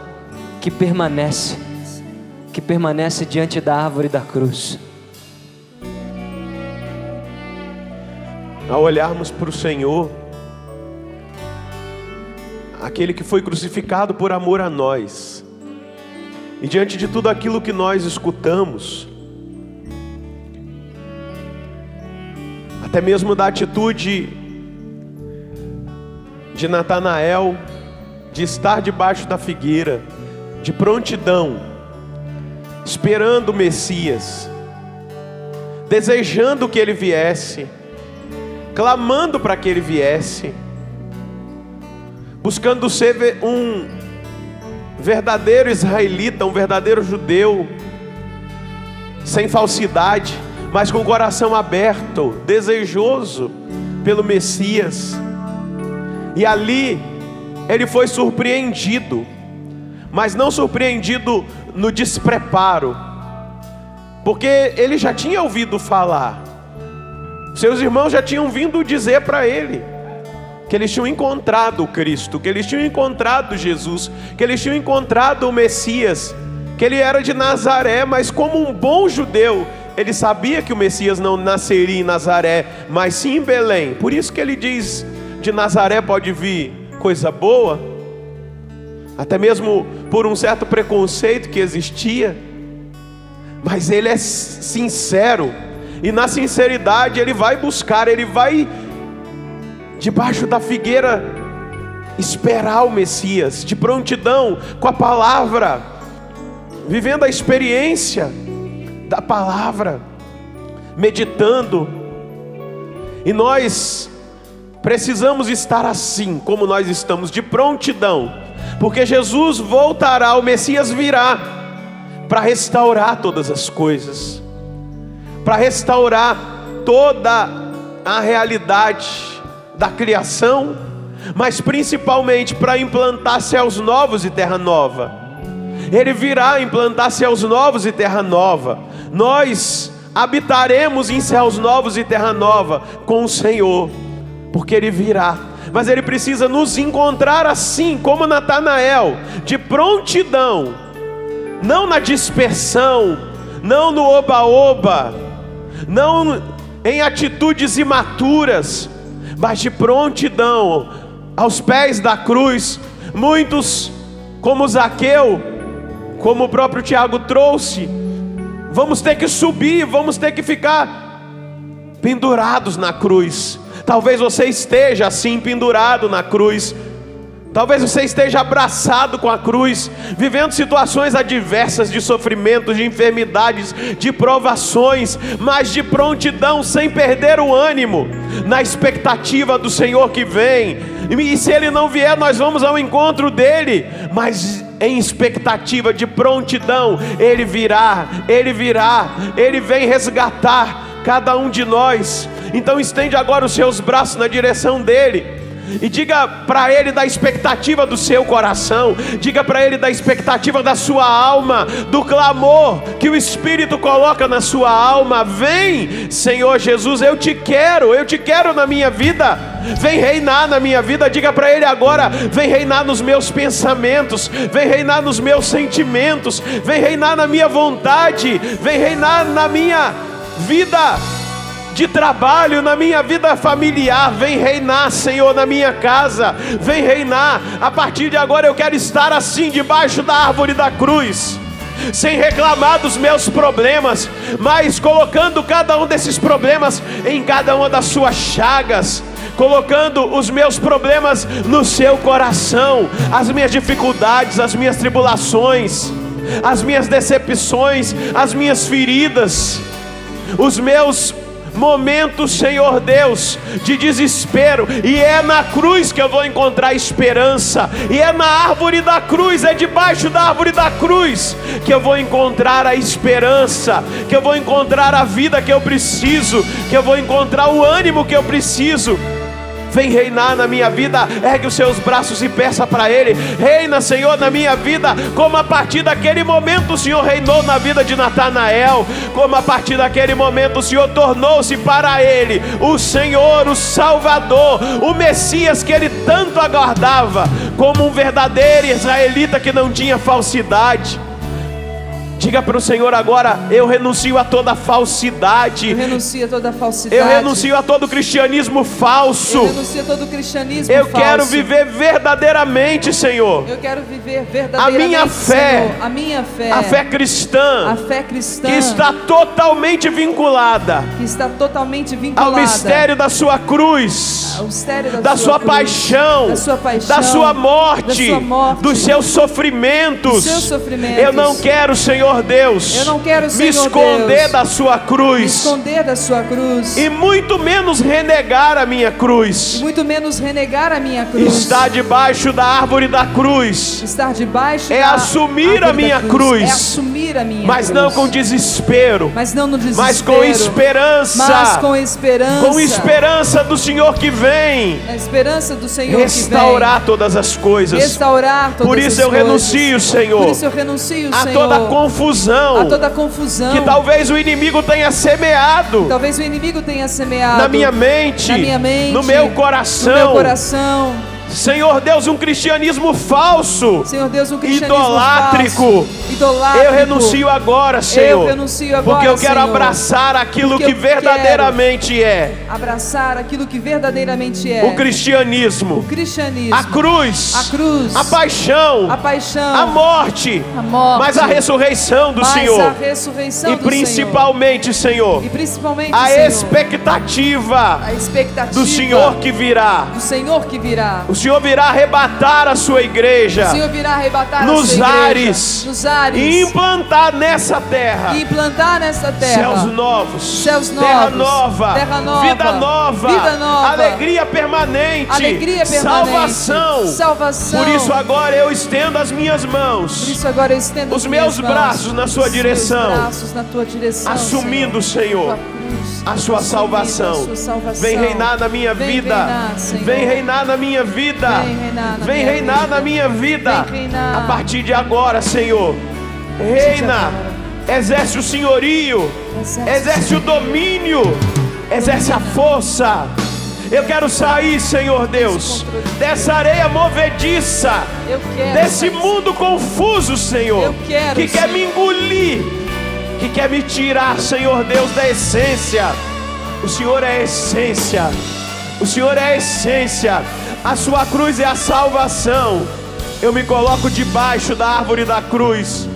que permanece, que permanece diante da árvore da cruz. Ao olharmos para o Senhor, aquele que foi crucificado por amor a nós, e diante de tudo aquilo que nós escutamos, até mesmo da atitude de Natanael, de estar debaixo da figueira, de prontidão, esperando o Messias, desejando que ele viesse, clamando para que ele viesse, buscando ser um verdadeiro israelita, um verdadeiro judeu, sem falsidade, mas com o coração aberto, desejoso pelo Messias. E ali ele foi surpreendido, mas não surpreendido no despreparo, porque ele já tinha ouvido falar, seus irmãos já tinham vindo dizer para ele que eles tinham encontrado Cristo, que eles tinham encontrado Jesus, que eles tinham encontrado o Messias, que ele era de Nazaré, mas como um bom judeu, ele sabia que o Messias não nasceria em Nazaré, mas sim em Belém. Por isso que ele diz: de Nazaré pode vir coisa boa, até mesmo por um certo preconceito que existia, mas ele é sincero, e na sinceridade ele vai buscar, ele vai debaixo da figueira esperar o Messias, de prontidão, com a palavra, vivendo a experiência da palavra, meditando. E nós precisamos estar assim, como nós estamos, de prontidão, porque Jesus voltará, o Messias virá para restaurar todas as coisas, para restaurar toda a realidade da criação, mas principalmente para implantar céus novos e terra nova. Ele virá implantar céus novos e terra nova. Nós habitaremos em céus novos e terra nova com o Senhor, porque Ele virá. Mas Ele precisa nos encontrar assim, como Natanael, de prontidão, não na dispersão, não no oba-oba, não em atitudes imaturas, mas de prontidão, aos pés da cruz. Muitos, como Zaqueu, como o próprio Tiago trouxe, vamos ter que subir, vamos ter que ficar pendurados na cruz. Talvez você esteja assim pendurado na cruz. Talvez você esteja abraçado com a cruz, vivendo situações adversas de sofrimentos, de enfermidades, de provações, mas de prontidão, sem perder o ânimo, na expectativa do Senhor que vem. E se Ele não vier, nós vamos ao encontro dele, mas em expectativa de prontidão, Ele virá, Ele virá, Ele vem resgatar cada um de nós. Então estende agora os seus braços na direção dele e diga para ele da expectativa do seu coração, diga para ele da expectativa da sua alma, do clamor que o Espírito coloca na sua alma. Vem, Senhor Jesus, eu te quero, eu te quero na minha vida. Vem reinar na minha vida, diga para ele agora: vem reinar nos meus pensamentos, vem reinar nos meus sentimentos, vem reinar na minha vontade, vem reinar na minha vida de trabalho, na minha vida familiar. Vem reinar, Senhor, na minha casa. Vem reinar. A partir de agora eu quero estar assim, debaixo da árvore da cruz sem reclamar dos meus problemas, mas colocando cada um desses problemas em cada uma das suas chagas, colocando os meus problemas no seu coração, as minhas dificuldades, as minhas tribulações, as minhas decepções, as minhas feridas, os meus momentos, Senhor Deus, de desespero, e é na cruz que eu vou encontrar esperança, e é na árvore da cruz, é debaixo da árvore da cruz que eu vou encontrar a esperança, que eu vou encontrar a vida que eu preciso, que eu vou encontrar o ânimo que eu preciso vem reinar na minha vida. Ergue os seus braços e peça para Ele: reina, Senhor, na minha vida, como a partir daquele momento o Senhor reinou na vida de Natanael, como a partir daquele momento o Senhor tornou-se para ele o Senhor, o Salvador, o Messias que ele tanto aguardava, como um verdadeiro israelita que não tinha falsidade. Diga para o Senhor agora: eu renuncio a toda falsidade. Eu renuncio a toda falsidade. Eu renuncio a todo cristianismo falso. Eu renuncio a todo cristianismo eu falso. Eu quero viver verdadeiramente, Senhor. Eu quero viver verdadeiramente. A minha fé. Senhor. A minha fé. A fé cristã. A fé cristã. Que está totalmente vinculada. Que está totalmente vinculada. Ao mistério da sua cruz. Ao mistério da, da sua, sua paixão. Da sua paixão. Da sua morte. Da sua morte. Dos seus sofrimentos. Dos seus sofrimentos. Eu não quero, Senhor Senhor Deus, eu não quero, me esconder Deus, da sua cruz, me esconder da sua cruz, e muito menos renegar a minha cruz, muito menos renegar a minha cruz. Estar debaixo da árvore da cruz, estar debaixo é assumir a minha cruz, cruz, é assumir a minha mas cruz. não com desespero, mas não no desespero, mas com esperança, mas com esperança, com esperança do Senhor que vem, a esperança do Senhor restaurar que vem, todas as coisas, restaurar todas por isso as eu coisas. renuncio, Senhor, por isso eu renuncio, a Senhor, toda a confusão, a toda confusão que talvez o inimigo tenha semeado, talvez o inimigo tenha semeado na minha mente, na minha mente no meu coração, no meu coração. Senhor Deus, um cristianismo falso, Senhor Deus, um cristianismo idolátrico. Falso, idolátrico. Eu renuncio agora, Senhor. Eu renuncio agora, porque eu quero Senhor, abraçar aquilo que verdadeiramente é. Abraçar aquilo que verdadeiramente é. O cristianismo. O cristianismo. A cruz. A cruz. A paixão. A paixão. A morte. A morte. Mas a ressurreição do mas Senhor. A ressurreição e do principalmente, Senhor. E principalmente, a Senhor, expectativa. A expectativa do Senhor que virá. Do Senhor que virá. O Senhor virá arrebatar a sua igreja. O Senhor virá arrebatar nos a sua ares, igreja, nos ares. E implantar nessa terra. E implantar nessa terra. Céus novos. Céus novos. Terra nova. Terra nova. Vida nova. Vida nova. Alegria permanente. Alegria permanente. Salvação. Salvação. Por isso agora eu estendo as minhas mãos. Por isso agora eu estendo os meus braços mãos, na sua direção. braços na tua direção. Assumindo, Senhor. Senhor a sua salvação. Vem reinar na minha vida. Vem reinar na minha vida. Vem reinar na, minha, vida. A partir de agora, Senhor. Reina. Exerce o senhorio. Exerce, exerce o domínio. Exerce a força. Eu quero sair, Senhor Deus, dessa areia movediça, desse mundo confuso, Senhor, que quer me engolir, que quer me tirar, Senhor Deus, da essência. O Senhor é a essência, o Senhor é a essência, a Sua cruz é a salvação. Eu me coloco debaixo da árvore da cruz,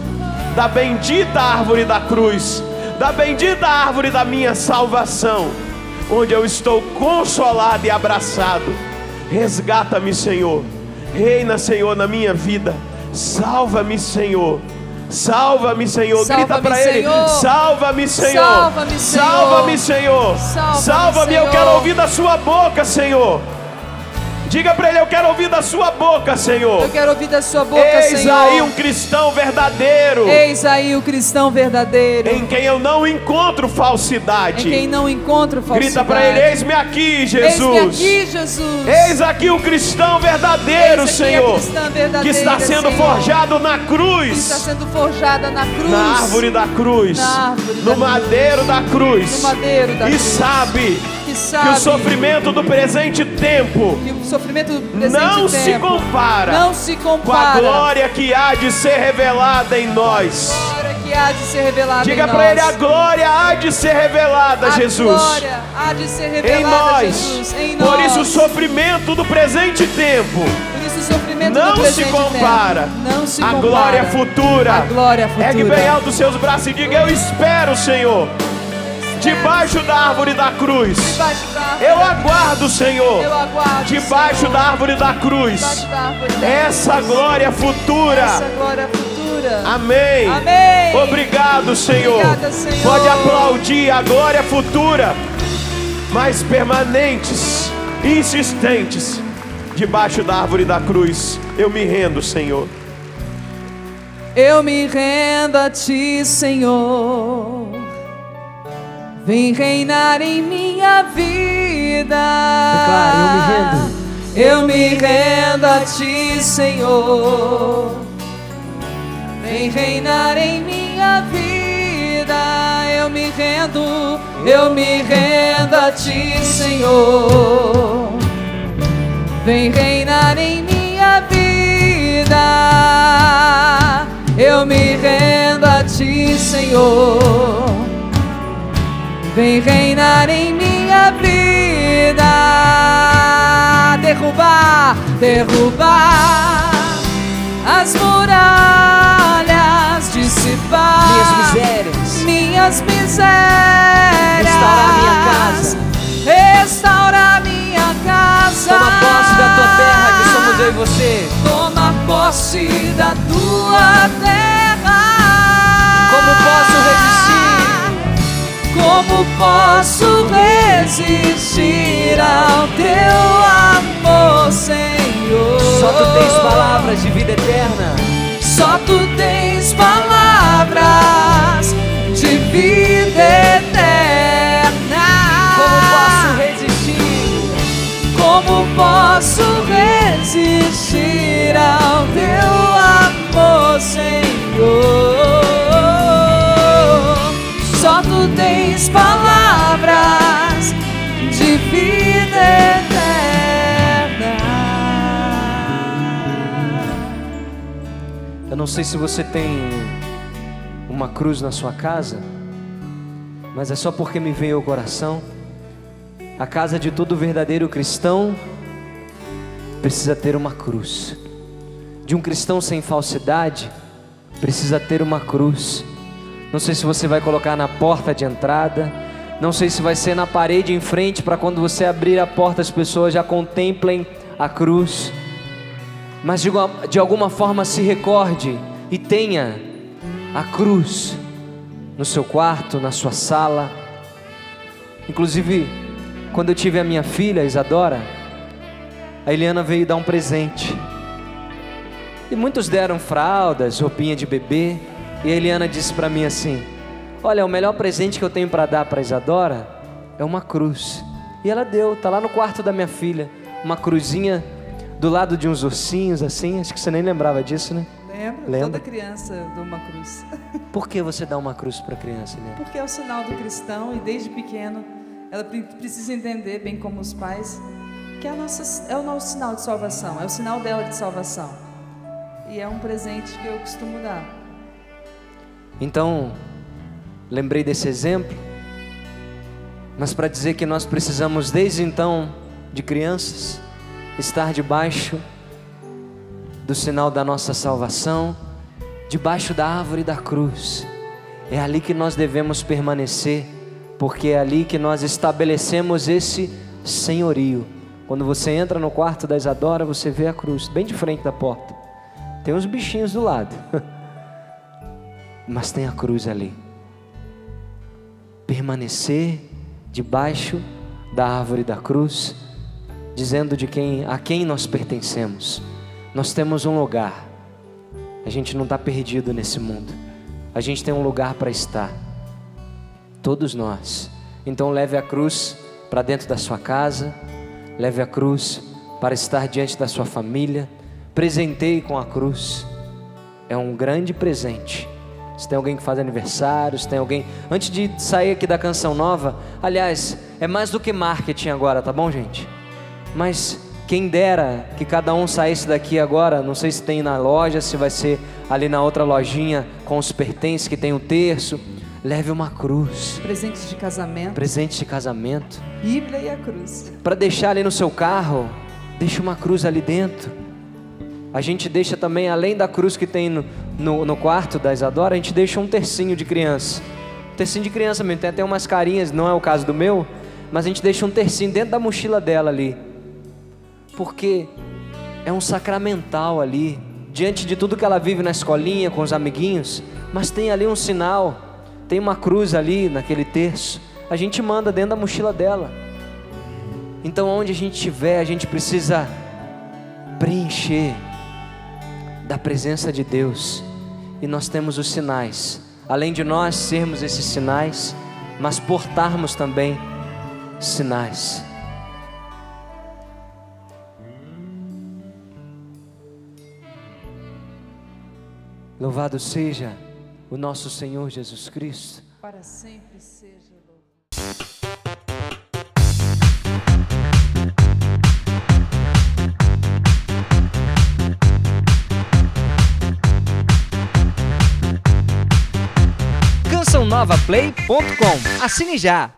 da bendita árvore da cruz, da bendita árvore da minha salvação onde eu estou consolado e abraçado. Resgata-me, Senhor. Reina, Senhor, na minha vida. Salva-me, Senhor. Salva-me, Senhor. Grita Salva-me, para Ele. Senhor. Salva-me, Senhor. Salva-me, Senhor. Salva-me, Salva-me. Eu quero ouvir da Sua boca, Senhor. Diga para Ele: Eu quero ouvir da Sua boca, Senhor. Eu quero ouvir da sua boca, Eis Senhor. aí um cristão verdadeiro. Eis aí o cristão verdadeiro. Em quem eu não encontro Em falsidade. quem não encontro falsidade. Grita para ele: Eis-me aqui, Eis-me Jesus. aqui, Jesus. Eis aqui o cristão verdadeiro, Senhor, que está sendo Senhor. forjado na Que cruz, está sendo forjada na cruz. na árvore da cruz, árvore no da madeiro da cruz, No madeiro da e cruz. sabe Que que sabe o sofrimento do presente tempo que presente não se tempo compara não se com a compara glória que há de ser revelada em nós. glória que há de ser revelada Diga em para ele: a glória há de ser revelada, A Jesus. glória há de ser Em revelada, nós, Jesus, em por nós. isso o sofrimento do presente tempo não do se presente compara não se à compara glória futura. à glória futura. Ergue bem alto os seus braços e diga: Eu espero, Senhor, debaixo da árvore da cruz. Eu aguardo, Senhor, debaixo da árvore da cruz. Essa glória futura. Essa glória futura. Amém. Amém. Obrigado, Senhor. Obrigada, Senhor. Pode aplaudir a glória futura, mas permanentes, insistentes, debaixo da árvore da cruz. Eu me rendo, Senhor. Eu me rendo a ti, Senhor. Vem reinar em minha vida. Declare, eu me rendo. Eu me rendo a ti, Senhor. Vem reinar em minha vida. Eu me rendo, eu me rendo a ti, Senhor. Vem reinar em minha vida. Eu me rendo a ti, Senhor. Vem reinar em minha vida. Derrubar, derrubar as muralhas, dissipar Minhas misérias. minhas misérias. Restaurar minha casa. Restaurar minha casa. Toma posse da tua terra, que somos eu e você. Toma posse da tua terra. Como posso resistir? Como posso resistir ao teu amor, Senhor? Só tu tens palavras de vida eterna. Só tu tens palavras de vida eterna. Como posso resistir? Como posso resistir ao teu amor, Senhor? Só tu tens palavras de vida eterna. Eu não sei se você tem uma cruz na sua casa, mas é só porque me veio ao coração. A casa de todo verdadeiro cristão precisa ter uma cruz. De um cristão sem falsidade, precisa ter uma cruz. Não sei se você vai colocar na porta de entrada, não sei se vai ser na parede em frente para quando você abrir a porta as pessoas já contemplem a cruz. Mas de, alguma- de alguma forma se recorde e tenha a cruz no seu quarto, na sua sala. Inclusive, quando eu tive a minha filha, Isadora, a Eliana veio dar um presente. E muitos deram fraldas, roupinha de bebê. E a Eliana disse para mim assim: Olha, o melhor presente que eu tenho para dar para Isadora é uma cruz. E ela deu, tá lá no quarto da minha filha, uma cruzinha do lado de uns ursinhos assim. Acho que você nem lembrava disso, né? Lembra? Lembra? Toda criança dá uma cruz. (laughs) Por que você dá uma cruz para criança, Eliana? Porque é o sinal do cristão e desde pequeno ela pre- precisa entender, bem como os pais, que é, nossa, é o nosso sinal de salvação, é o sinal dela de salvação. E é um presente que eu costumo dar. Então, lembrei desse exemplo, mas para dizer que nós precisamos, desde então, de crianças, estar debaixo do sinal da nossa salvação, debaixo da árvore da cruz. É ali que nós devemos permanecer porque é ali que nós estabelecemos esse senhorio. Quando você entra no quarto da Isadora, você vê a cruz bem de frente da porta. Tem uns bichinhos do lado, (laughs) mas tem a cruz ali. Permanecer debaixo da árvore da cruz, dizendo de quem a quem nós pertencemos. Nós temos um lugar. A gente não está perdido nesse mundo. A gente tem um lugar para estar. Todos nós. Então leve a cruz para dentro da sua casa, leve a cruz para estar diante da sua família, presenteie com a cruz. É um grande presente. Se tem alguém que faz aniversário, se tem alguém. Antes de sair aqui da canção nova, aliás, é mais do que marketing agora, tá bom, gente? Mas quem dera que cada um saísse daqui agora, não sei se tem na loja, se vai ser ali na outra lojinha com os pertences que tem o terço. Leve uma cruz. Presentes de casamento. Presente de casamento. Bíblia e a cruz. Para deixar ali no seu carro, deixa uma cruz ali dentro. A gente deixa também, além da cruz que tem no, no, no quarto da Isadora, a gente deixa um tercinho de criança. Um tercinho de criança mesmo, tem até umas carinhas, não é o caso do meu, mas a gente deixa um tercinho dentro da mochila dela ali porque é um sacramental ali, diante de tudo que ela vive na escolinha com os amiguinhos, mas tem ali um sinal, tem uma cruz ali naquele terço, a gente manda dentro da mochila dela. Então, onde a gente estiver, a gente precisa preencher da presença de Deus, e nós temos os sinais, além de nós sermos esses sinais, mas portarmos também sinais. Louvado seja o nosso Senhor Jesus Cristo. Para sempre seja louvado. Cançãonovaplay.com. Assine já.